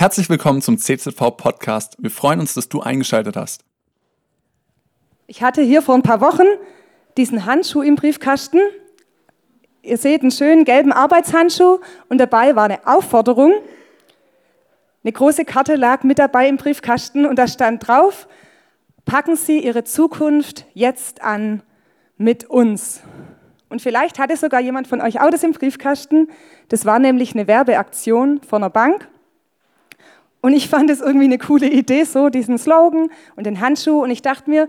Herzlich willkommen zum CZV Podcast. Wir freuen uns, dass du eingeschaltet hast. Ich hatte hier vor ein paar Wochen diesen Handschuh im Briefkasten. Ihr seht einen schönen gelben Arbeitshandschuh und dabei war eine Aufforderung. Eine große Karte lag mit dabei im Briefkasten und da stand drauf, packen Sie Ihre Zukunft jetzt an mit uns. Und vielleicht hatte sogar jemand von euch auch das im Briefkasten. Das war nämlich eine Werbeaktion von einer Bank. Und ich fand es irgendwie eine coole Idee, so diesen Slogan und den Handschuh. Und ich dachte mir,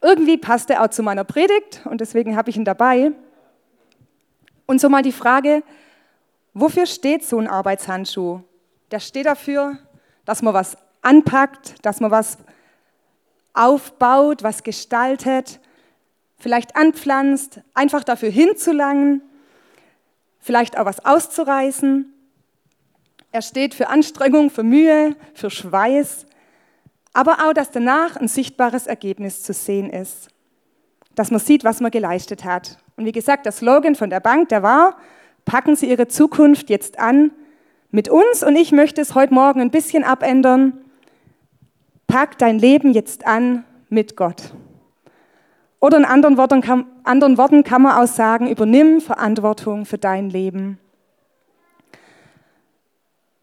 irgendwie passt er auch zu meiner Predigt und deswegen habe ich ihn dabei. Und so mal die Frage, wofür steht so ein Arbeitshandschuh? Der steht dafür, dass man was anpackt, dass man was aufbaut, was gestaltet, vielleicht anpflanzt, einfach dafür hinzulangen, vielleicht auch was auszureißen. Er steht für Anstrengung, für Mühe, für Schweiß, aber auch, dass danach ein sichtbares Ergebnis zu sehen ist, dass man sieht, was man geleistet hat. Und wie gesagt, der Slogan von der Bank, der war, packen Sie Ihre Zukunft jetzt an mit uns und ich möchte es heute Morgen ein bisschen abändern. Pack dein Leben jetzt an mit Gott. Oder in anderen Worten, kann, anderen Worten kann man auch sagen, übernimm Verantwortung für dein Leben.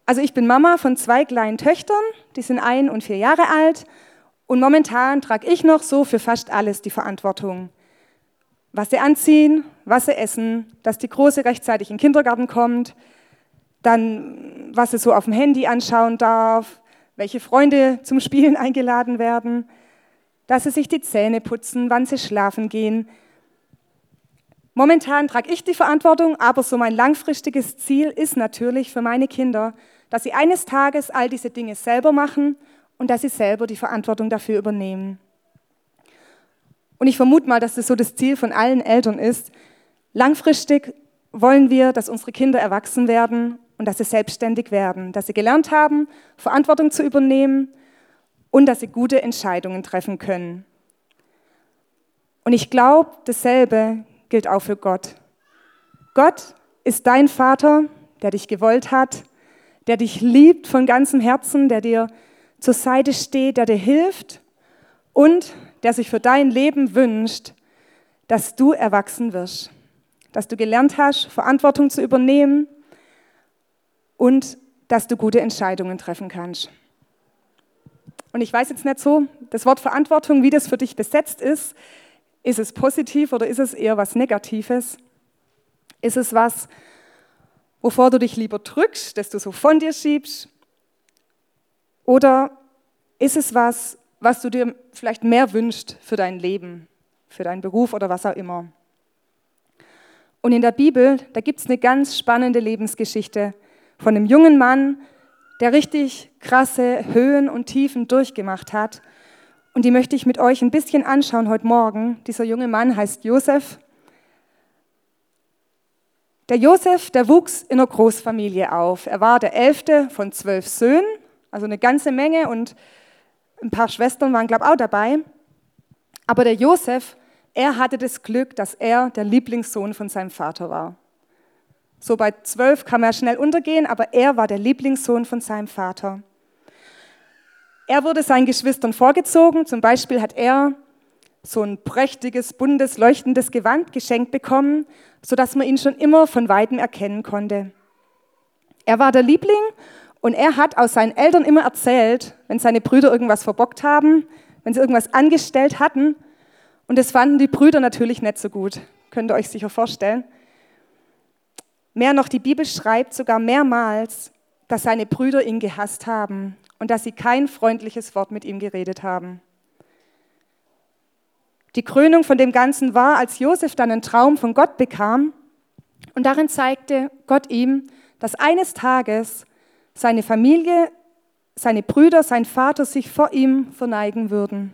Also ich bin Mama von zwei kleinen Töchtern, die sind ein und vier Jahre alt und momentan trage ich noch so für fast alles die Verantwortung. Was sie anziehen, was sie essen, dass die Große rechtzeitig in den Kindergarten kommt, dann was sie so auf dem Handy anschauen darf, welche Freunde zum Spielen eingeladen werden, dass sie sich die Zähne putzen, wann sie schlafen gehen. Momentan trage ich die Verantwortung, aber so mein langfristiges Ziel ist natürlich für meine Kinder, dass sie eines Tages all diese Dinge selber machen und dass sie selber die Verantwortung dafür übernehmen. Und ich vermute mal, dass das so das Ziel von allen Eltern ist. Langfristig wollen wir, dass unsere Kinder erwachsen werden und dass sie selbstständig werden, dass sie gelernt haben, Verantwortung zu übernehmen und dass sie gute Entscheidungen treffen können. Und ich glaube, dasselbe gilt auch für Gott. Gott ist dein Vater, der dich gewollt hat, der dich liebt von ganzem Herzen, der dir zur Seite steht, der dir hilft und der sich für dein Leben wünscht, dass du erwachsen wirst, dass du gelernt hast, Verantwortung zu übernehmen und dass du gute Entscheidungen treffen kannst. Und ich weiß jetzt nicht so, das Wort Verantwortung, wie das für dich besetzt ist, ist es positiv oder ist es eher was Negatives? Ist es was, wovor du dich lieber drückst, das du so von dir schiebst? Oder ist es was, was du dir vielleicht mehr wünschst für dein Leben, für deinen Beruf oder was auch immer? Und in der Bibel, da gibt es eine ganz spannende Lebensgeschichte von einem jungen Mann, der richtig krasse Höhen und Tiefen durchgemacht hat. Und die möchte ich mit euch ein bisschen anschauen heute Morgen. Dieser junge Mann heißt Josef. Der Josef, der wuchs in einer Großfamilie auf. Er war der elfte von zwölf Söhnen, also eine ganze Menge und ein paar Schwestern waren, glaube ich, auch dabei. Aber der Josef, er hatte das Glück, dass er der Lieblingssohn von seinem Vater war. So bei zwölf kann man schnell untergehen, aber er war der Lieblingssohn von seinem Vater. Er wurde seinen Geschwistern vorgezogen. Zum Beispiel hat er so ein prächtiges, buntes, leuchtendes Gewand geschenkt bekommen, sodass man ihn schon immer von weitem erkennen konnte. Er war der Liebling und er hat aus seinen Eltern immer erzählt, wenn seine Brüder irgendwas verbockt haben, wenn sie irgendwas angestellt hatten. Und das fanden die Brüder natürlich nicht so gut, könnt ihr euch sicher vorstellen. Mehr noch, die Bibel schreibt sogar mehrmals, dass seine Brüder ihn gehasst haben und dass sie kein freundliches Wort mit ihm geredet haben. Die Krönung von dem Ganzen war, als Josef dann einen Traum von Gott bekam und darin zeigte Gott ihm, dass eines Tages seine Familie, seine Brüder, sein Vater sich vor ihm verneigen würden.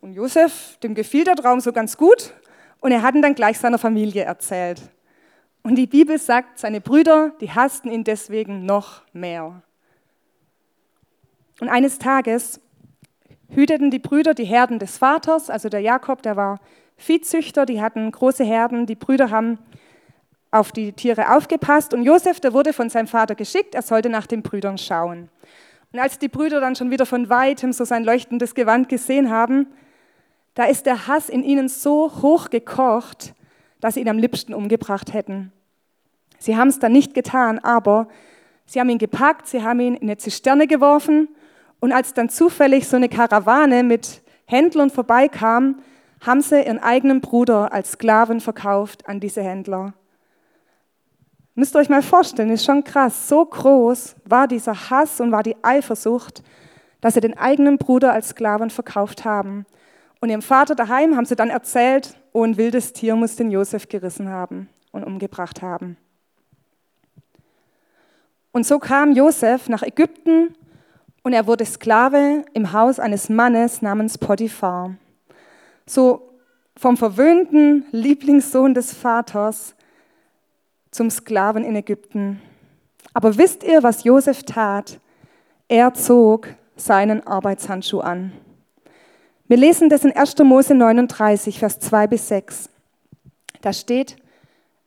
Und Josef, dem gefiel der Traum so ganz gut und er hat ihn dann gleich seiner Familie erzählt. Und die Bibel sagt, seine Brüder, die hassten ihn deswegen noch mehr. Und eines Tages hüteten die Brüder die Herden des Vaters, also der Jakob, der war Viehzüchter, die hatten große Herden, die Brüder haben auf die Tiere aufgepasst und Josef, der wurde von seinem Vater geschickt, er sollte nach den Brüdern schauen. Und als die Brüder dann schon wieder von weitem so sein leuchtendes Gewand gesehen haben, da ist der Hass in ihnen so hoch gekocht, dass sie ihn am liebsten umgebracht hätten. Sie haben es dann nicht getan, aber sie haben ihn gepackt, sie haben ihn in eine Zisterne geworfen und als dann zufällig so eine Karawane mit Händlern vorbeikam, haben sie ihren eigenen Bruder als Sklaven verkauft an diese Händler. Müsst ihr euch mal vorstellen, ist schon krass. So groß war dieser Hass und war die Eifersucht, dass sie den eigenen Bruder als Sklaven verkauft haben. Und ihrem Vater daheim haben sie dann erzählt, oh, ein wildes Tier muss den Josef gerissen haben und umgebracht haben. Und so kam Josef nach Ägypten und er wurde Sklave im Haus eines Mannes namens Potiphar. So vom verwöhnten Lieblingssohn des Vaters zum Sklaven in Ägypten. Aber wisst ihr, was Josef tat? Er zog seinen Arbeitshandschuh an. Wir lesen das in 1. Mose 39, Vers 2 bis 6. Da steht,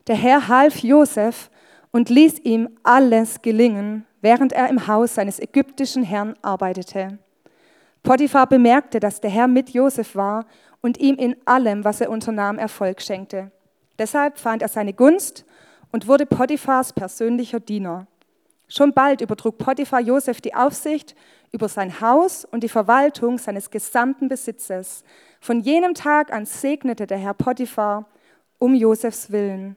der Herr half Josef und ließ ihm alles gelingen, während er im Haus seines ägyptischen Herrn arbeitete. Potiphar bemerkte, dass der Herr mit Josef war und ihm in allem, was er unternahm, Erfolg schenkte. Deshalb fand er seine Gunst und wurde Potiphars persönlicher Diener. Schon bald übertrug Potiphar Josef die Aufsicht über sein Haus und die Verwaltung seines gesamten Besitzes. Von jenem Tag an segnete der Herr Potiphar um Josefs willen.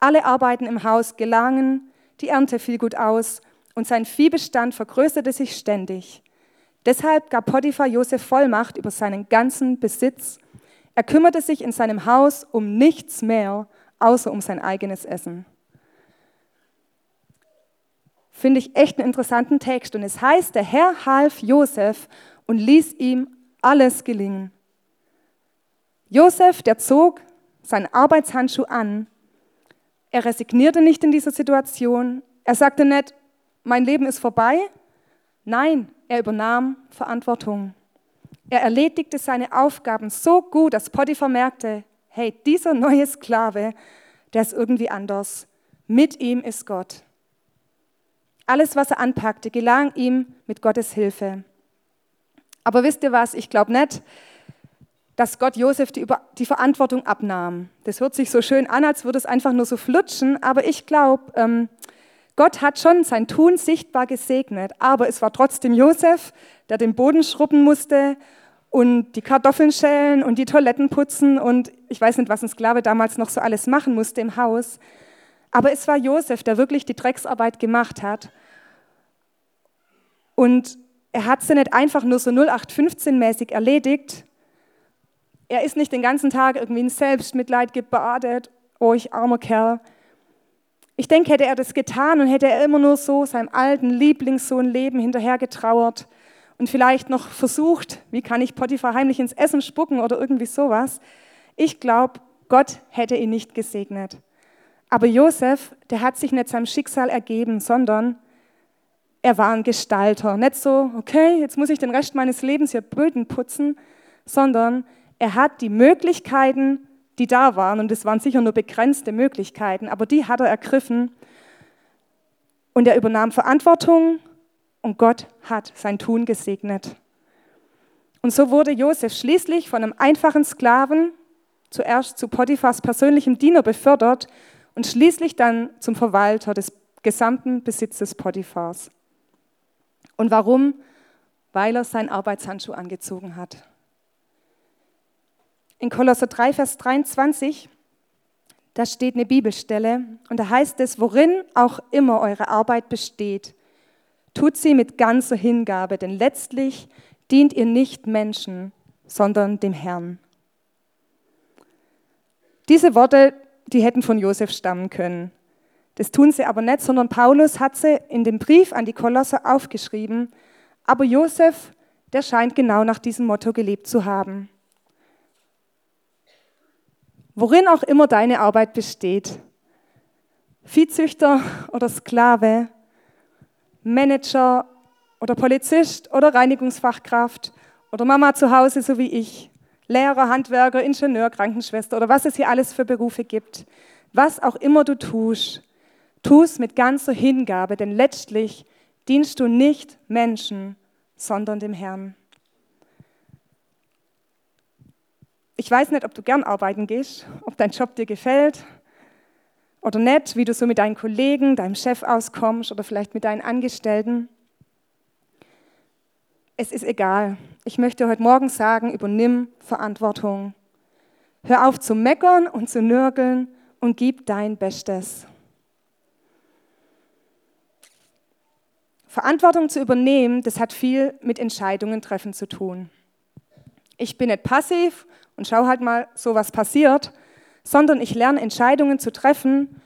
Alle Arbeiten im Haus gelangen, die Ernte fiel gut aus und sein Viehbestand vergrößerte sich ständig. Deshalb gab Potiphar Josef Vollmacht über seinen ganzen Besitz. Er kümmerte sich in seinem Haus um nichts mehr, außer um sein eigenes Essen finde ich echt einen interessanten Text. Und es heißt, der Herr half Josef und ließ ihm alles gelingen. Josef, der zog seinen Arbeitshandschuh an. Er resignierte nicht in dieser Situation. Er sagte nicht, mein Leben ist vorbei. Nein, er übernahm Verantwortung. Er erledigte seine Aufgaben so gut, dass Potiphar merkte, hey, dieser neue Sklave, der ist irgendwie anders. Mit ihm ist Gott. Alles, was er anpackte, gelang ihm mit Gottes Hilfe. Aber wisst ihr was? Ich glaube nicht, dass Gott Josef die, Verantwortung abnahm. Das hört sich so schön an, als würde es einfach nur so flutschen, aber ich glaube, ähm, Gott hat schon sein Tun sichtbar gesegnet, aber es war trotzdem Josef, der den Boden schrubben musste und die Kartoffeln schälen und die Toiletten putzen und ich weiß nicht, was ein Sklave damals noch so alles machen musste im Haus. Aber es war Josef, der wirklich die Drecksarbeit gemacht hat. Und er hat sie nicht einfach nur so 0815-mäßig erledigt. Er ist nicht den ganzen Tag irgendwie in Selbstmitleid gebadet. Oh, ich armer Kerl. Ich denke, hätte er das getan und hätte er immer nur so seinem alten Lieblingssohn Leben hinterhergetrauert und vielleicht noch versucht, wie kann ich Potiphar heimlich ins Essen spucken oder irgendwie sowas. Ich glaube, Gott hätte ihn nicht gesegnet. Aber Josef, der hat sich nicht seinem Schicksal ergeben, sondern er war ein Gestalter. Nicht so, okay, jetzt muss ich den Rest meines Lebens hier Böden putzen, sondern er hat die Möglichkeiten, die da waren, und es waren sicher nur begrenzte Möglichkeiten, aber die hat er ergriffen und er übernahm Verantwortung und Gott hat sein Tun gesegnet. Und so wurde Josef schließlich von einem einfachen Sklaven zuerst zu Potiphas persönlichem Diener befördert und schließlich dann zum Verwalter des gesamten Besitzes Potiphars. Und warum? Weil er seinen Arbeitshandschuh angezogen hat. In Kolosser 3, Vers 23, da steht eine Bibelstelle und da heißt es, worin auch immer eure Arbeit besteht, tut sie mit ganzer Hingabe, denn letztlich dient ihr nicht Menschen, sondern dem Herrn. Diese Worte, die hätten von Josef stammen können. Das tun sie aber nicht, sondern Paulus hat sie in dem Brief an die Kolosser aufgeschrieben. Aber Josef, der scheint genau nach diesem Motto gelebt zu haben. Worin auch immer deine Arbeit besteht, Viehzüchter oder Sklave, Manager oder Polizist oder Reinigungsfachkraft oder Mama zu Hause, so wie ich, Lehrer, Handwerker, Ingenieur, Krankenschwester oder was es hier alles für Berufe gibt. Was auch immer du tust, tu es mit ganzer Hingabe, denn letztlich dienst du nicht Menschen, sondern dem Herrn. Ich weiß nicht, ob du gern arbeiten gehst, ob dein Job dir gefällt oder nicht, wie du so mit deinen Kollegen, deinem Chef auskommst oder vielleicht mit deinen Angestellten. Es ist egal. Ich möchte heute Morgen sagen, übernimm Verantwortung. Hör auf zu meckern und zu nörgeln und gib dein Bestes. Verantwortung zu übernehmen, das hat viel mit Entscheidungen treffen zu tun. Ich bin nicht passiv und schau halt mal, so was passiert, sondern ich lerne Entscheidungen zu treffen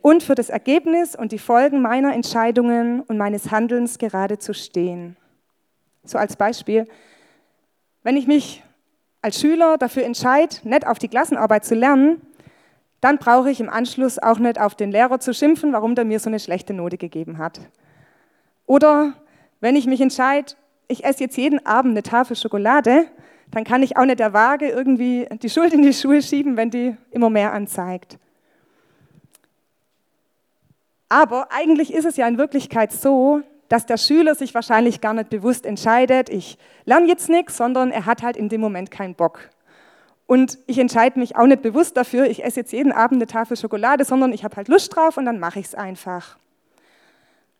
und für das Ergebnis und die Folgen meiner Entscheidungen und meines Handelns gerade zu stehen. So als Beispiel, wenn ich mich als Schüler dafür entscheide, nicht auf die Klassenarbeit zu lernen, dann brauche ich im Anschluss auch nicht auf den Lehrer zu schimpfen, warum der mir so eine schlechte Note gegeben hat. Oder wenn ich mich entscheide, ich esse jetzt jeden Abend eine Tafel Schokolade, dann kann ich auch nicht der Waage irgendwie die Schuld in die Schuhe schieben, wenn die immer mehr anzeigt. Aber eigentlich ist es ja in Wirklichkeit so, dass der Schüler sich wahrscheinlich gar nicht bewusst entscheidet, ich lerne jetzt nichts, sondern er hat halt in dem Moment keinen Bock. Und ich entscheide mich auch nicht bewusst dafür, ich esse jetzt jeden Abend eine Tafel Schokolade, sondern ich habe halt Lust drauf und dann mache ich es einfach.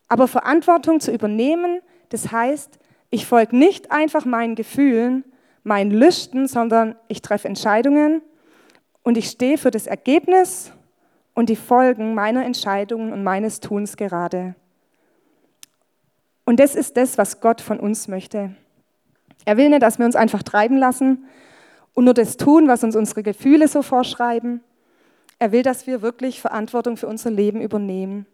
Aber Verantwortung zu übernehmen, das heißt, ich folge nicht einfach meinen Gefühlen, meinen Lüsten, sondern ich treffe Entscheidungen und ich stehe für das Ergebnis und die Folgen meiner Entscheidungen und meines Tuns gerade. Und das ist das, was Gott von uns möchte. Er will nicht, dass wir uns einfach treiben lassen und nur das tun, was uns unsere Gefühle so vorschreiben. Er will, dass wir wirklich Verantwortung für unser Leben übernehmen,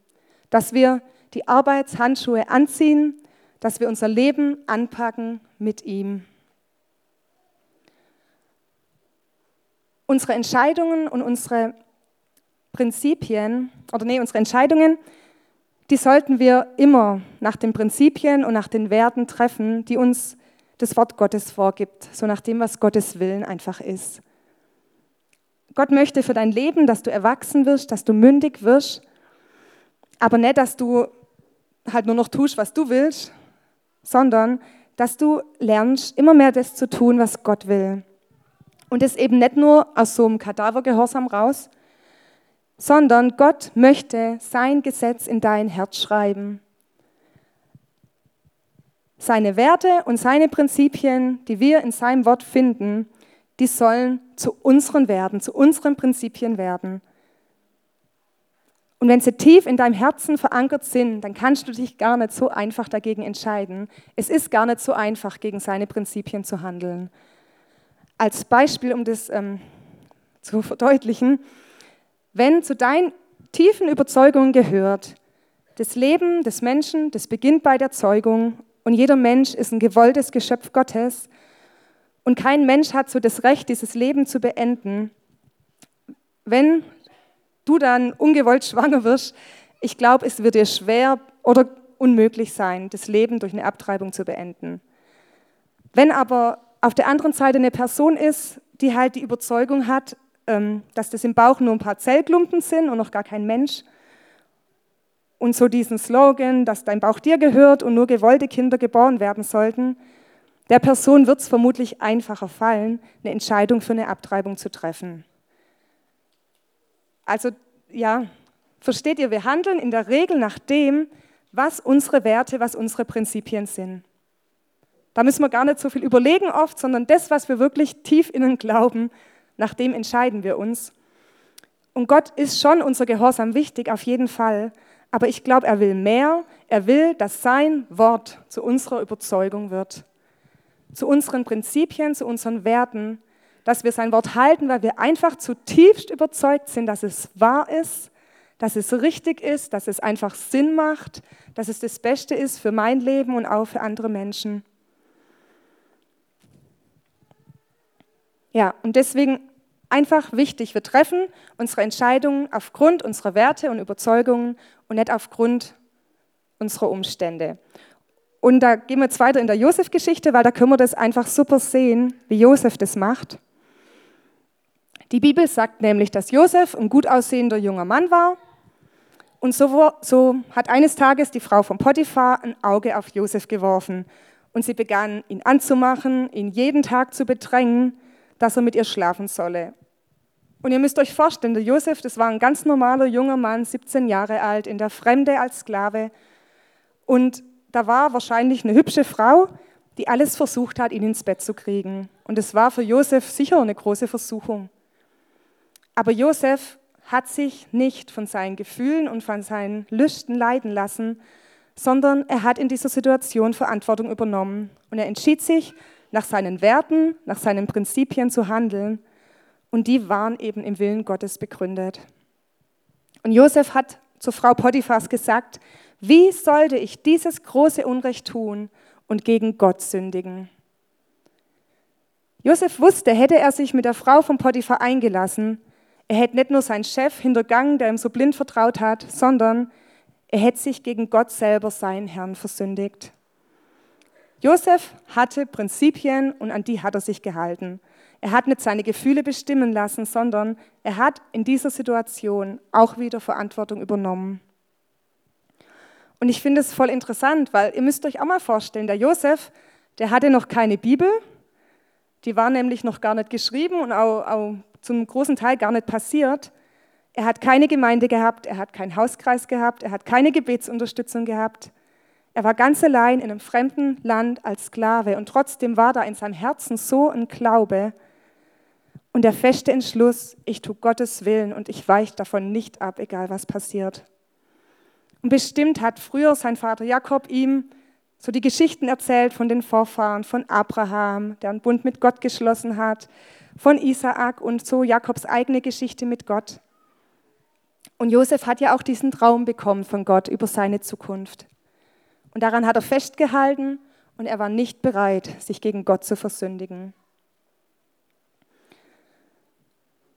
dass wir die Arbeitshandschuhe anziehen, dass wir unser Leben anpacken mit ihm. Unsere Entscheidungen und unsere Prinzipien, oder nee, unsere Entscheidungen, die sollten wir immer nach den Prinzipien und nach den Werten treffen, die uns das Wort Gottes vorgibt, so nach dem, was Gottes Willen einfach ist. Gott möchte für dein Leben, dass du erwachsen wirst, dass du mündig wirst, aber nicht, dass du halt nur noch tust, was du willst, sondern dass du lernst, immer mehr das zu tun, was Gott will. Und das eben nicht nur aus so einem Kadavergehorsam raus, sondern Gott möchte sein Gesetz in dein Herz schreiben. Seine Werte und seine Prinzipien, die wir in seinem Wort finden, die sollen zu unseren Werten, zu unseren Prinzipien werden. Und wenn sie tief in deinem Herzen verankert sind, dann kannst du dich gar nicht so einfach dagegen entscheiden. Es ist gar nicht so einfach, gegen seine Prinzipien zu handeln als Beispiel, um das ähm, zu verdeutlichen, wenn zu deinen tiefen Überzeugungen gehört, das Leben des Menschen, das beginnt bei der Zeugung und jeder Mensch ist ein gewolltes Geschöpf Gottes und kein Mensch hat so das Recht, dieses Leben zu beenden. Wenn du dann ungewollt schwanger wirst, ich glaube, es wird dir schwer oder unmöglich sein, das Leben durch eine Abtreibung zu beenden. Wenn aber auf der anderen Seite eine Person ist, die halt die Überzeugung hat, ähm, dass das im Bauch nur ein paar Zellklumpen sind und noch gar kein Mensch. Und so diesen Slogan, dass dein Bauch dir gehört und nur gewollte Kinder geboren werden sollten, der Person wird es vermutlich einfacher fallen, eine Entscheidung für eine Abtreibung zu treffen. Also ja, versteht ihr, wir handeln in der Regel nach dem, was unsere Werte, was unsere Prinzipien sind. Da müssen wir gar nicht so viel überlegen oft, sondern das, was wir wirklich tief innen glauben, nach dem entscheiden wir uns. Und Gott ist schon unser Gehorsam wichtig, auf jeden Fall. Aber ich glaube, er will mehr. Er will, dass sein Wort zu unserer Überzeugung wird, zu unseren Prinzipien, zu unseren Werten, dass wir sein Wort halten, weil wir einfach zutiefst überzeugt sind, dass es wahr ist, dass es richtig ist, dass es einfach Sinn macht, dass es das Beste ist für mein Leben und auch für andere Menschen. Ja, und deswegen einfach wichtig, wir treffen unsere Entscheidungen aufgrund unserer Werte und Überzeugungen und nicht aufgrund unserer Umstände. Und da gehen wir jetzt weiter in der Josef-Geschichte, weil da können wir das einfach super sehen, wie Josef das macht. Die Bibel sagt nämlich, dass Josef ein gut aussehender junger Mann war. Und so, so hat eines Tages die Frau von Potiphar ein Auge auf Josef geworfen. Und sie begann, ihn anzumachen, ihn jeden Tag zu bedrängen, dass er mit ihr schlafen solle. Und ihr müsst euch vorstellen, der Josef, das war ein ganz normaler junger Mann, 17 Jahre alt, in der Fremde als Sklave. Und da war wahrscheinlich eine hübsche Frau, die alles versucht hat, ihn ins Bett zu kriegen. Und es war für Josef sicher eine große Versuchung. Aber Josef hat sich nicht von seinen Gefühlen und von seinen Lüsten leiden lassen, sondern er hat in dieser Situation Verantwortung übernommen. Und er entschied sich, nach seinen Werten, nach seinen Prinzipien zu handeln. Und die waren eben im Willen Gottes begründet. Und Josef hat zur Frau Potiphas gesagt, wie sollte ich dieses große Unrecht tun und gegen Gott sündigen? Josef wusste, hätte er sich mit der Frau von Potiphar eingelassen, er hätte nicht nur seinen Chef hintergangen, der ihm so blind vertraut hat, sondern er hätte sich gegen Gott selber, seinen Herrn, versündigt. Josef hatte Prinzipien und an die hat er sich gehalten. Er hat nicht seine Gefühle bestimmen lassen, sondern er hat in dieser Situation auch wieder Verantwortung übernommen. Und ich finde es voll interessant, weil ihr müsst euch auch mal vorstellen, der Josef, der hatte noch keine Bibel, die war nämlich noch gar nicht geschrieben und auch, auch zum großen Teil gar nicht passiert. Er hat keine Gemeinde gehabt, er hat keinen Hauskreis gehabt, er hat keine Gebetsunterstützung gehabt. Er war ganz allein in einem fremden Land als Sklave und trotzdem war da in seinem Herzen so ein Glaube und der feste Entschluss, ich tue Gottes Willen und ich weiche davon nicht ab, egal was passiert. Und bestimmt hat früher sein Vater Jakob ihm so die Geschichten erzählt von den Vorfahren, von Abraham, der einen Bund mit Gott geschlossen hat, von Isaak und so Jakobs eigene Geschichte mit Gott. Und Josef hat ja auch diesen Traum bekommen von Gott über seine Zukunft. Und daran hat er festgehalten und er war nicht bereit, sich gegen Gott zu versündigen.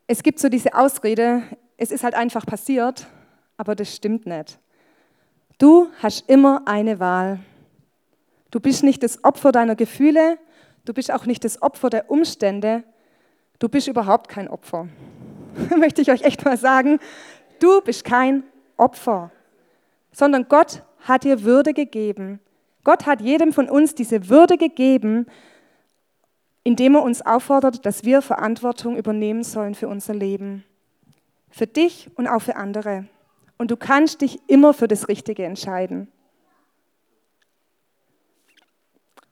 Es gibt so diese Ausrede, es ist halt einfach passiert, aber das stimmt nicht. Du hast immer eine Wahl. Du bist nicht das Opfer deiner Gefühle, du bist auch nicht das Opfer der Umstände, du bist überhaupt kein Opfer. Möchte ich euch echt mal sagen, du bist kein Opfer, sondern Gott hat dir Würde gegeben. Gott hat jedem von uns diese Würde gegeben, indem er uns auffordert, dass wir Verantwortung übernehmen sollen für unser Leben. Für dich und auch für andere und du kannst dich immer für das Richtige entscheiden.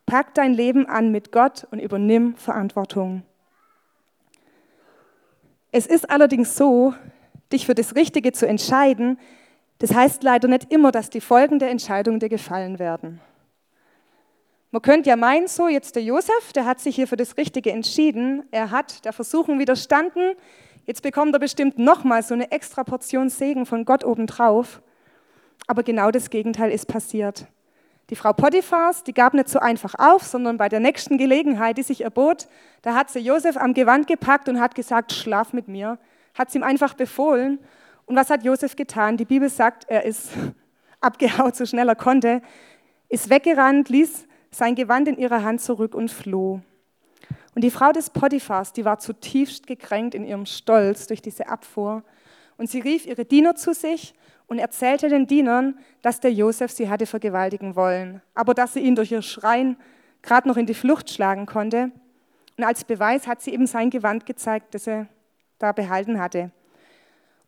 Pack dein Leben an mit Gott und übernimm Verantwortung. Es ist allerdings so, dich für das Richtige zu entscheiden, das heißt leider nicht immer, dass die Folgen der Entscheidung dir gefallen werden. Man könnte ja meinen, so jetzt der Josef, der hat sich hier für das Richtige entschieden, er hat der Versuchung widerstanden, Jetzt bekommt er bestimmt nochmal so eine extra Portion Segen von Gott obendrauf. Aber genau das Gegenteil ist passiert. Die Frau Potiphars, die gab nicht so einfach auf, sondern bei der nächsten Gelegenheit, die sich erbot, da hat sie Josef am Gewand gepackt und hat gesagt, schlaf mit mir. Hat sie ihm einfach befohlen. Und was hat Josef getan? Die Bibel sagt, er ist abgehaut, so schnell er konnte, ist weggerannt, ließ sein Gewand in ihrer Hand zurück und floh. Und die Frau des Potiphars, die war zutiefst gekränkt in ihrem Stolz durch diese Abfuhr. Und sie rief ihre Diener zu sich und erzählte den Dienern, dass der Josef sie hatte vergewaltigen wollen, aber dass sie ihn durch ihr Schreien gerade noch in die Flucht schlagen konnte. Und als Beweis hat sie eben sein Gewand gezeigt, das er da behalten hatte.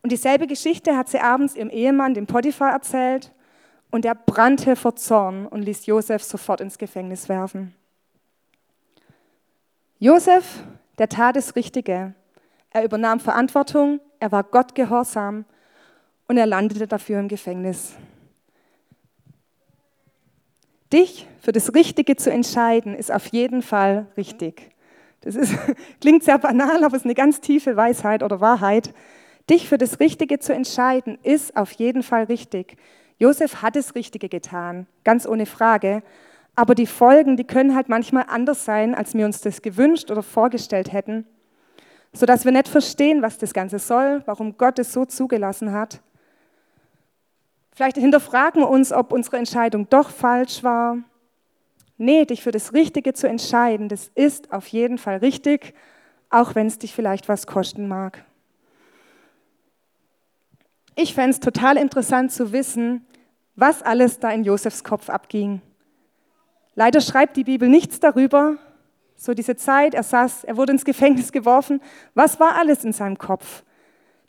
Und dieselbe Geschichte hat sie abends ihrem Ehemann, dem Potiphar, erzählt. Und er brannte vor Zorn und ließ Josef sofort ins Gefängnis werfen. Josef, der tat das Richtige. Er übernahm Verantwortung, er war Gott gehorsam und er landete dafür im Gefängnis. Dich für das Richtige zu entscheiden, ist auf jeden Fall richtig. Das ist, klingt sehr banal, aber es ist eine ganz tiefe Weisheit oder Wahrheit. Dich für das Richtige zu entscheiden, ist auf jeden Fall richtig. Josef hat das Richtige getan, ganz ohne Frage. Aber die Folgen, die können halt manchmal anders sein, als wir uns das gewünscht oder vorgestellt hätten, sodass wir nicht verstehen, was das Ganze soll, warum Gott es so zugelassen hat. Vielleicht hinterfragen wir uns, ob unsere Entscheidung doch falsch war. Nee, dich für das Richtige zu entscheiden, das ist auf jeden Fall richtig, auch wenn es dich vielleicht was kosten mag. Ich fände es total interessant zu wissen, was alles da in Josefs Kopf abging. Leider schreibt die Bibel nichts darüber. So diese Zeit, er saß, er wurde ins Gefängnis geworfen. Was war alles in seinem Kopf?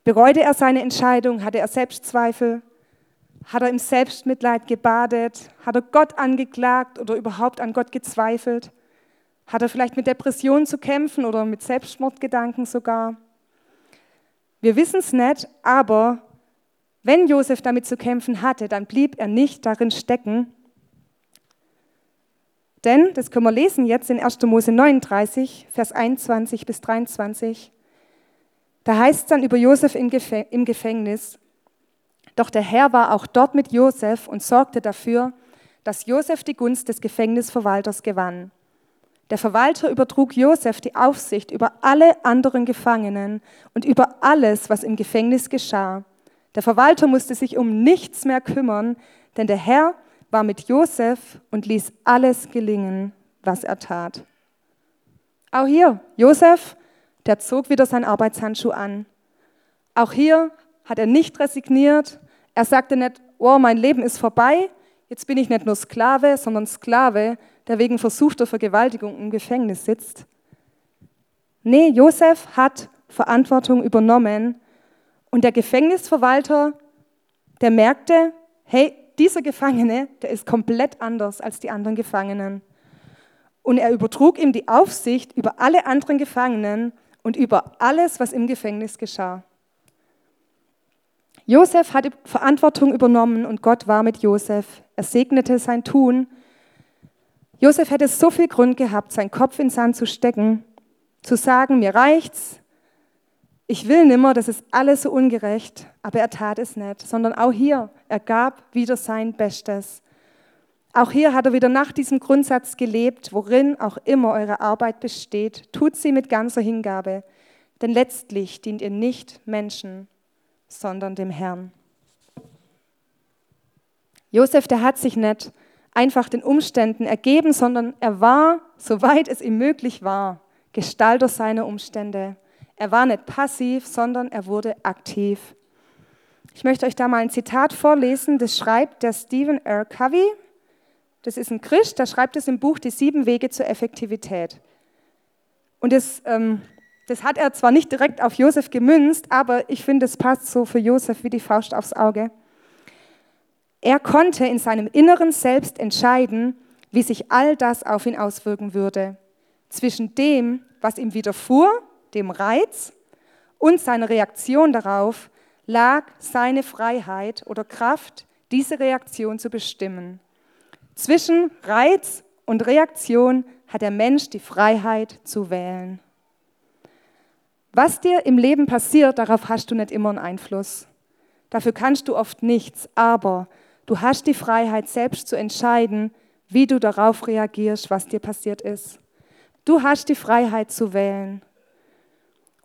Bereute er seine Entscheidung? Hatte er Selbstzweifel? Hat er im Selbstmitleid gebadet? Hat er Gott angeklagt oder überhaupt an Gott gezweifelt? Hat er vielleicht mit Depressionen zu kämpfen oder mit Selbstmordgedanken sogar? Wir wissen es nicht, aber wenn Josef damit zu kämpfen hatte, dann blieb er nicht darin stecken. Denn, das können wir lesen jetzt in 1. Mose 39, Vers 21 bis 23, da heißt es dann über Josef im Gefängnis, doch der Herr war auch dort mit Josef und sorgte dafür, dass Josef die Gunst des Gefängnisverwalters gewann. Der Verwalter übertrug Josef die Aufsicht über alle anderen Gefangenen und über alles, was im Gefängnis geschah. Der Verwalter musste sich um nichts mehr kümmern, denn der Herr war mit Josef und ließ alles gelingen, was er tat. Auch hier, Josef, der zog wieder sein Arbeitshandschuh an. Auch hier hat er nicht resigniert. Er sagte nicht, oh, mein Leben ist vorbei, jetzt bin ich nicht nur Sklave, sondern Sklave, der wegen versuchter Vergewaltigung im Gefängnis sitzt. Nee, Josef hat Verantwortung übernommen und der Gefängnisverwalter, der merkte, hey, dieser Gefangene, der ist komplett anders als die anderen Gefangenen. Und er übertrug ihm die Aufsicht über alle anderen Gefangenen und über alles, was im Gefängnis geschah. Josef hatte Verantwortung übernommen und Gott war mit Josef. Er segnete sein Tun. Josef hätte so viel Grund gehabt, seinen Kopf in Sand zu stecken, zu sagen, mir reicht's, ich will nimmer, das ist alles so ungerecht, aber er tat es nicht, sondern auch hier, er gab wieder sein Bestes. Auch hier hat er wieder nach diesem Grundsatz gelebt, worin auch immer eure Arbeit besteht, tut sie mit ganzer Hingabe, denn letztlich dient ihr nicht Menschen, sondern dem Herrn. Josef, der hat sich nicht einfach den Umständen ergeben, sondern er war, soweit es ihm möglich war, Gestalter seiner Umstände. Er war nicht passiv, sondern er wurde aktiv. Ich möchte euch da mal ein Zitat vorlesen, das schreibt der Stephen R. Covey. Das ist ein Christ, der schreibt es im Buch Die sieben Wege zur Effektivität. Und das, ähm, das hat er zwar nicht direkt auf Josef gemünzt, aber ich finde, es passt so für Josef wie die Faust aufs Auge. Er konnte in seinem inneren Selbst entscheiden, wie sich all das auf ihn auswirken würde. Zwischen dem, was ihm widerfuhr dem Reiz und seiner Reaktion darauf lag seine Freiheit oder Kraft, diese Reaktion zu bestimmen. Zwischen Reiz und Reaktion hat der Mensch die Freiheit zu wählen. Was dir im Leben passiert, darauf hast du nicht immer einen Einfluss. Dafür kannst du oft nichts, aber du hast die Freiheit, selbst zu entscheiden, wie du darauf reagierst, was dir passiert ist. Du hast die Freiheit zu wählen.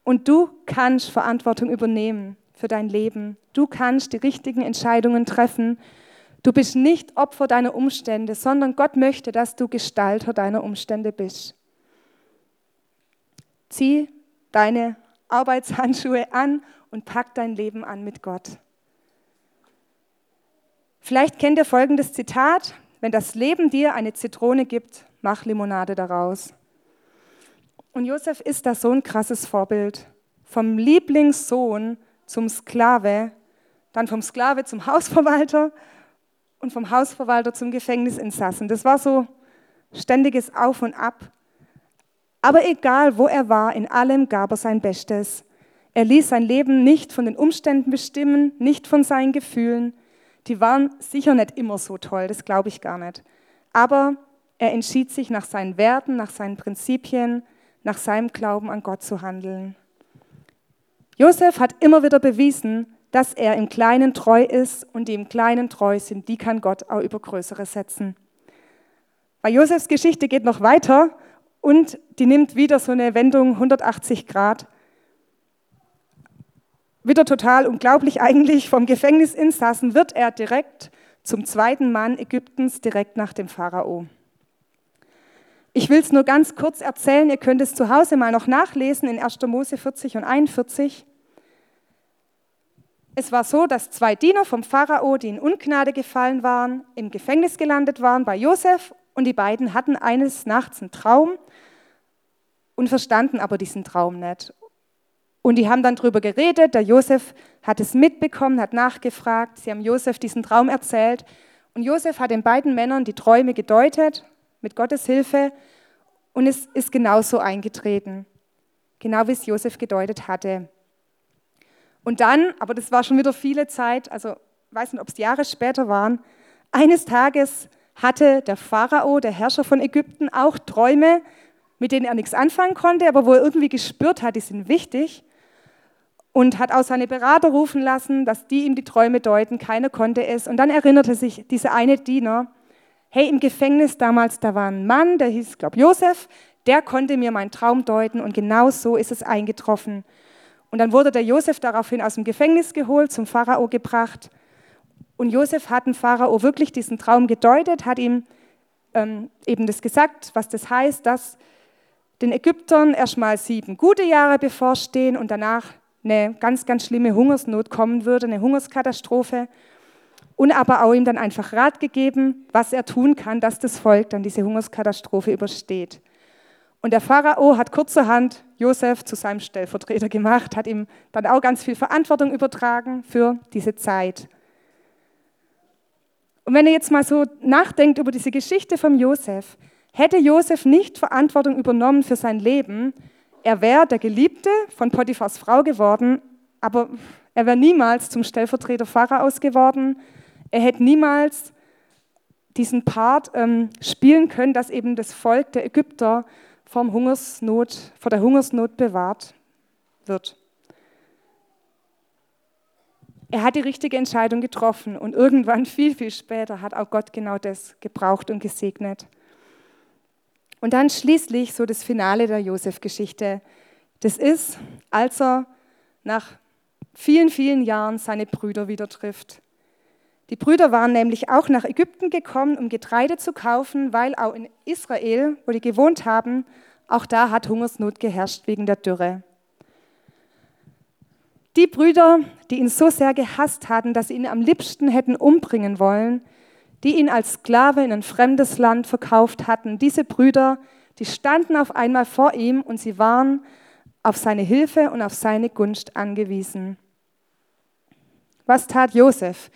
Und du kannst Verantwortung übernehmen für dein Leben. Du kannst die richtigen Entscheidungen treffen. Du bist nicht Opfer deiner Umstände, sondern Gott möchte, dass du Gestalter deiner Umstände bist. Zieh deine Arbeitshandschuhe an und pack dein Leben an mit Gott. Vielleicht kennt ihr folgendes Zitat, wenn das Leben dir eine Zitrone gibt, mach Limonade daraus. Und Josef ist da so ein krasses Vorbild. Vom Lieblingssohn zum Sklave, dann vom Sklave zum Hausverwalter und vom Hausverwalter zum Gefängnisinsassen. Das war so ständiges Auf und Ab. Aber egal, wo er war, in allem gab er sein Bestes. Er ließ sein Leben nicht von den Umständen bestimmen, nicht von seinen Gefühlen. Die waren sicher nicht immer so toll, das glaube ich gar nicht. Aber er entschied sich nach seinen Werten, nach seinen Prinzipien, nach seinem Glauben an Gott zu handeln. Josef hat immer wieder bewiesen, dass er im Kleinen treu ist und die im Kleinen treu sind, die kann Gott auch über Größere setzen. Bei Josefs Geschichte geht noch weiter und die nimmt wieder so eine Wendung 180 Grad. Wieder total unglaublich eigentlich, vom Gefängnisinsassen wird er direkt zum zweiten Mann Ägyptens, direkt nach dem Pharao. Ich will es nur ganz kurz erzählen, ihr könnt es zu Hause mal noch nachlesen in 1. Mose 40 und 41. Es war so, dass zwei Diener vom Pharao, die in Ungnade gefallen waren, im Gefängnis gelandet waren bei Josef und die beiden hatten eines Nachts einen Traum und verstanden aber diesen Traum nicht. Und die haben dann darüber geredet, der Josef hat es mitbekommen, hat nachgefragt, sie haben Josef diesen Traum erzählt und Josef hat den beiden Männern die Träume gedeutet mit Gottes Hilfe und es ist genauso eingetreten, genau wie es Josef gedeutet hatte. Und dann, aber das war schon wieder viele Zeit, also weiß nicht, ob es Jahre später waren, eines Tages hatte der Pharao, der Herrscher von Ägypten, auch Träume, mit denen er nichts anfangen konnte, aber wo er irgendwie gespürt hat, die sind wichtig. Und hat auch seine Berater rufen lassen, dass die ihm die Träume deuten. Keiner konnte es. Und dann erinnerte sich dieser eine Diener, hey, im Gefängnis damals, da war ein Mann, der hieß, glaube Josef, der konnte mir meinen Traum deuten und genau so ist es eingetroffen. Und dann wurde der Josef daraufhin aus dem Gefängnis geholt, zum Pharao gebracht. Und Josef hat dem Pharao wirklich diesen Traum gedeutet, hat ihm ähm, eben das gesagt, was das heißt, dass den Ägyptern erstmal sieben gute Jahre bevorstehen und danach eine ganz, ganz schlimme Hungersnot kommen würde, eine Hungerskatastrophe. Und aber auch ihm dann einfach Rat gegeben, was er tun kann, dass das Volk dann diese Hungerskatastrophe übersteht. Und der Pharao hat kurzerhand Josef zu seinem Stellvertreter gemacht, hat ihm dann auch ganz viel Verantwortung übertragen für diese Zeit. Und wenn ihr jetzt mal so nachdenkt über diese Geschichte von Josef, hätte Josef nicht Verantwortung übernommen für sein Leben, er wäre der Geliebte von Potiphars Frau geworden, aber er wäre niemals zum Stellvertreter Pharaos geworden. Er hätte niemals diesen Part ähm, spielen können, dass eben das Volk der Ägypter vom Hungersnot, vor der Hungersnot bewahrt wird. Er hat die richtige Entscheidung getroffen und irgendwann viel, viel später hat auch Gott genau das gebraucht und gesegnet. Und dann schließlich so das Finale der Josef-Geschichte. Das ist, als er nach vielen, vielen Jahren seine Brüder wieder trifft. Die Brüder waren nämlich auch nach Ägypten gekommen, um Getreide zu kaufen, weil auch in Israel, wo die gewohnt haben, auch da hat Hungersnot geherrscht wegen der Dürre. Die Brüder, die ihn so sehr gehasst hatten, dass sie ihn am liebsten hätten umbringen wollen, die ihn als Sklave in ein fremdes Land verkauft hatten, diese Brüder, die standen auf einmal vor ihm und sie waren auf seine Hilfe und auf seine Gunst angewiesen. Was tat Josef?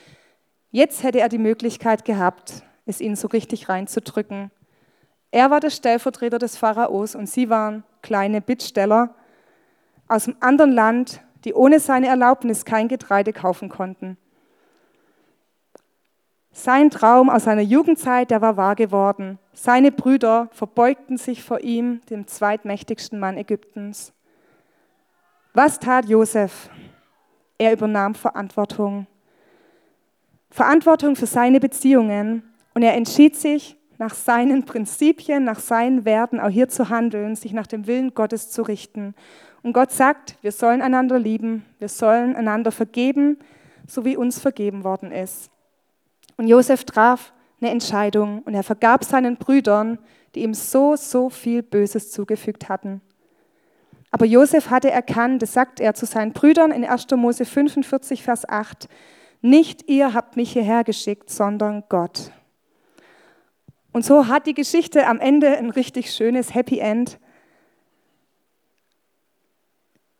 Jetzt hätte er die Möglichkeit gehabt, es ihnen so richtig reinzudrücken. Er war der Stellvertreter des Pharaos und sie waren kleine Bittsteller aus einem anderen Land, die ohne seine Erlaubnis kein Getreide kaufen konnten. Sein Traum aus seiner Jugendzeit, der war wahr geworden. Seine Brüder verbeugten sich vor ihm, dem zweitmächtigsten Mann Ägyptens. Was tat Josef? Er übernahm Verantwortung. Verantwortung für seine Beziehungen und er entschied sich, nach seinen Prinzipien, nach seinen Werten auch hier zu handeln, sich nach dem Willen Gottes zu richten. Und Gott sagt, wir sollen einander lieben, wir sollen einander vergeben, so wie uns vergeben worden ist. Und Josef traf eine Entscheidung und er vergab seinen Brüdern, die ihm so, so viel Böses zugefügt hatten. Aber Josef hatte erkannt, das sagt er zu seinen Brüdern in 1. Mose 45, Vers 8, nicht ihr habt mich hierher geschickt, sondern Gott. Und so hat die Geschichte am Ende ein richtig schönes Happy End.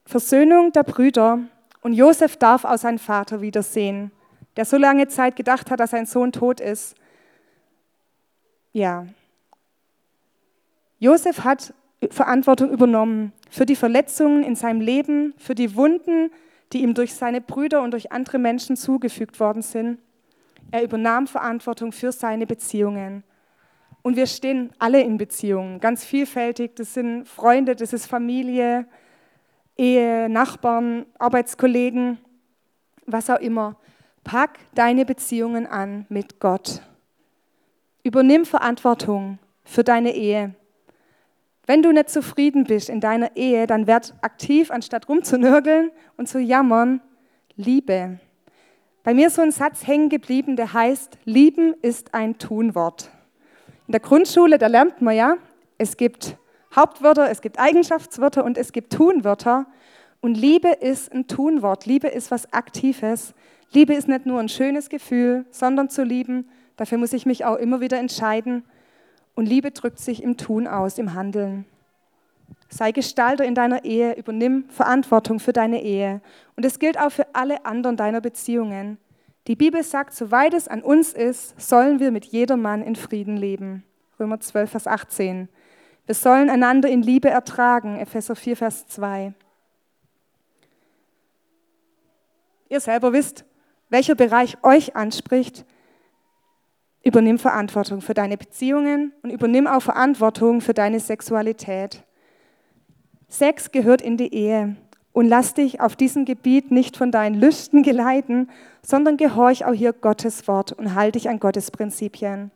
Versöhnung der Brüder und Josef darf auch seinen Vater wiedersehen, der so lange Zeit gedacht hat, dass sein Sohn tot ist. Ja. Josef hat Verantwortung übernommen für die Verletzungen in seinem Leben, für die Wunden, die ihm durch seine Brüder und durch andere Menschen zugefügt worden sind. Er übernahm Verantwortung für seine Beziehungen. Und wir stehen alle in Beziehungen, ganz vielfältig. Das sind Freunde, das ist Familie, Ehe, Nachbarn, Arbeitskollegen, was auch immer. Pack deine Beziehungen an mit Gott. Übernimm Verantwortung für deine Ehe. Wenn du nicht zufrieden bist in deiner Ehe, dann werd aktiv, anstatt rumzunörgeln und zu jammern, Liebe. Bei mir ist so ein Satz hängen geblieben, der heißt, lieben ist ein Tunwort. In der Grundschule, da lernt man ja, es gibt Hauptwörter, es gibt Eigenschaftswörter und es gibt Tunwörter. Und Liebe ist ein Tunwort. Liebe ist was Aktives. Liebe ist nicht nur ein schönes Gefühl, sondern zu lieben. Dafür muss ich mich auch immer wieder entscheiden. Und Liebe drückt sich im Tun aus, im Handeln. Sei Gestalter in deiner Ehe, übernimm Verantwortung für deine Ehe. Und es gilt auch für alle anderen deiner Beziehungen. Die Bibel sagt, soweit es an uns ist, sollen wir mit jedermann in Frieden leben. Römer 12, Vers 18. Wir sollen einander in Liebe ertragen. Epheser 4, Vers 2. Ihr selber wisst, welcher Bereich euch anspricht. Übernimm Verantwortung für deine Beziehungen und übernimm auch Verantwortung für deine Sexualität. Sex gehört in die Ehe und lass dich auf diesem Gebiet nicht von deinen Lüsten geleiten, sondern gehorch auch hier Gottes Wort und halte dich an Gottes Prinzipien.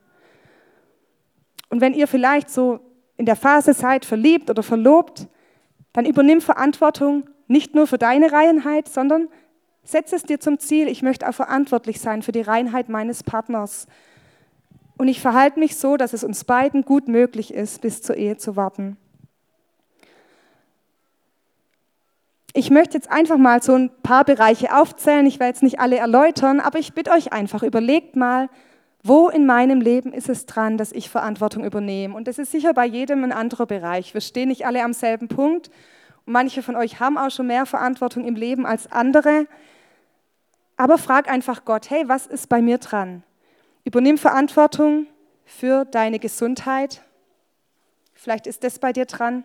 Und wenn ihr vielleicht so in der Phase seid, verliebt oder verlobt, dann übernimm Verantwortung nicht nur für deine Reinheit, sondern setz es dir zum Ziel, ich möchte auch verantwortlich sein für die Reinheit meines Partners. Und ich verhalte mich so, dass es uns beiden gut möglich ist, bis zur Ehe zu warten. Ich möchte jetzt einfach mal so ein paar Bereiche aufzählen. Ich werde jetzt nicht alle erläutern, aber ich bitte euch einfach, überlegt mal, wo in meinem Leben ist es dran, dass ich Verantwortung übernehme? Und das ist sicher bei jedem ein anderer Bereich. Wir stehen nicht alle am selben Punkt. Und manche von euch haben auch schon mehr Verantwortung im Leben als andere. Aber frag einfach Gott, hey, was ist bei mir dran? Übernimm Verantwortung für deine Gesundheit. Vielleicht ist das bei dir dran.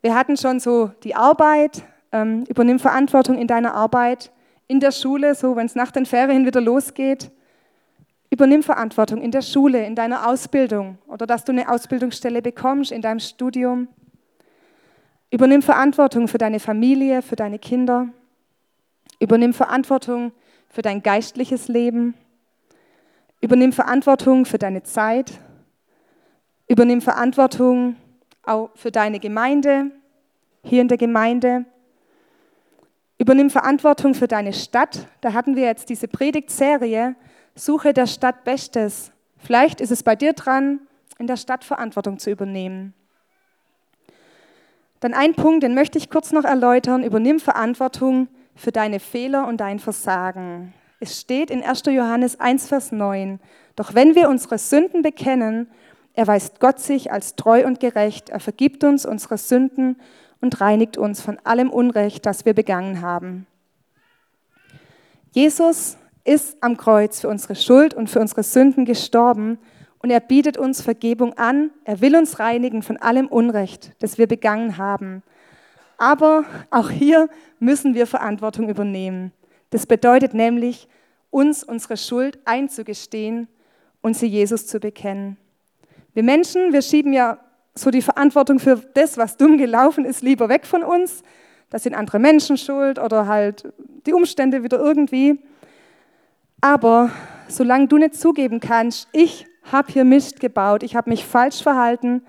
Wir hatten schon so die Arbeit, ähm, übernimm Verantwortung in deiner Arbeit, in der Schule, so wenn es nach den Ferien wieder losgeht. Übernimm Verantwortung in der Schule, in deiner Ausbildung oder dass du eine Ausbildungsstelle bekommst in deinem Studium. Übernimm Verantwortung für deine Familie, für deine Kinder. Übernimm Verantwortung für dein geistliches Leben. Übernimm Verantwortung für deine Zeit. Übernimm Verantwortung auch für deine Gemeinde, hier in der Gemeinde. Übernimm Verantwortung für deine Stadt. Da hatten wir jetzt diese Predigtserie, Suche der Stadt Bestes. Vielleicht ist es bei dir dran, in der Stadt Verantwortung zu übernehmen. Dann ein Punkt, den möchte ich kurz noch erläutern. Übernimm Verantwortung für deine Fehler und dein Versagen. Es steht in 1. Johannes 1, Vers 9. Doch wenn wir unsere Sünden bekennen, erweist Gott sich als treu und gerecht. Er vergibt uns unsere Sünden und reinigt uns von allem Unrecht, das wir begangen haben. Jesus ist am Kreuz für unsere Schuld und für unsere Sünden gestorben und er bietet uns Vergebung an. Er will uns reinigen von allem Unrecht, das wir begangen haben. Aber auch hier müssen wir Verantwortung übernehmen. Das bedeutet nämlich, uns unsere Schuld einzugestehen und sie Jesus zu bekennen. Wir Menschen, wir schieben ja so die Verantwortung für das, was dumm gelaufen ist, lieber weg von uns. Das sind andere Menschen schuld oder halt die Umstände wieder irgendwie. Aber solange du nicht zugeben kannst, ich habe hier Mist gebaut, ich habe mich falsch verhalten,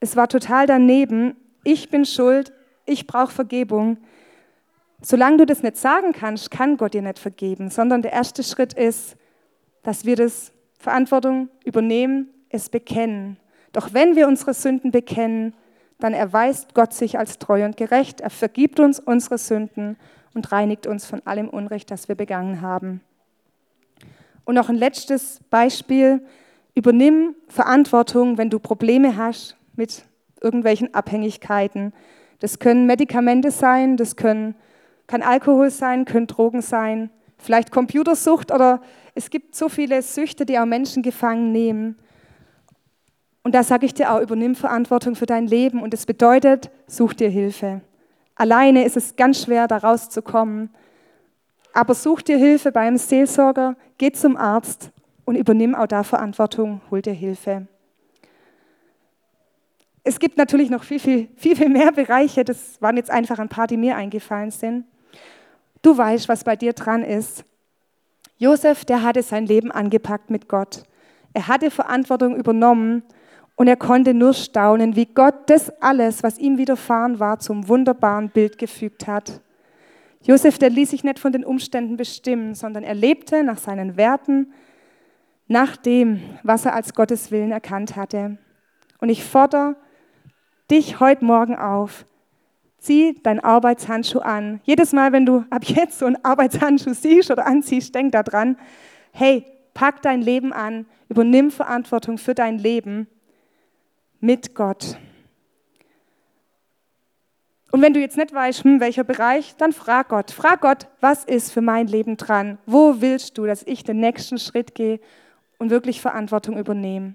es war total daneben, ich bin schuld, ich brauche Vergebung. Solange du das nicht sagen kannst, kann Gott dir nicht vergeben, sondern der erste Schritt ist, dass wir das Verantwortung übernehmen es bekennen. Doch wenn wir unsere Sünden bekennen, dann erweist Gott sich als treu und gerecht. Er vergibt uns unsere Sünden und reinigt uns von allem Unrecht, das wir begangen haben. Und noch ein letztes Beispiel. Übernimm Verantwortung, wenn du Probleme hast mit irgendwelchen Abhängigkeiten. Das können Medikamente sein, das können, kann Alkohol sein, können Drogen sein, vielleicht Computersucht oder es gibt so viele Süchte, die auch Menschen gefangen nehmen. Und da sage ich dir auch, übernimm Verantwortung für dein Leben. Und das bedeutet, such dir Hilfe. Alleine ist es ganz schwer, da rauszukommen. Aber such dir Hilfe beim Seelsorger, geh zum Arzt und übernimm auch da Verantwortung, hol dir Hilfe. Es gibt natürlich noch viel, viel, viel, viel mehr Bereiche. Das waren jetzt einfach ein paar, die mir eingefallen sind. Du weißt, was bei dir dran ist. Josef, der hatte sein Leben angepackt mit Gott. Er hatte Verantwortung übernommen und er konnte nur staunen, wie Gott das alles, was ihm widerfahren war, zum wunderbaren Bild gefügt hat. Josef, der ließ sich nicht von den Umständen bestimmen, sondern er lebte nach seinen Werten, nach dem, was er als Gottes Willen erkannt hatte. Und ich fordere dich heute Morgen auf, zieh dein Arbeitshandschuh an. Jedes Mal, wenn du ab jetzt so einen Arbeitshandschuh siehst oder anziehst, denk daran, hey, pack dein Leben an, übernimm Verantwortung für dein Leben mit Gott. Und wenn du jetzt nicht weißt, hm, welcher Bereich, dann frag Gott. Frag Gott, was ist für mein Leben dran? Wo willst du, dass ich den nächsten Schritt gehe und wirklich Verantwortung übernehme?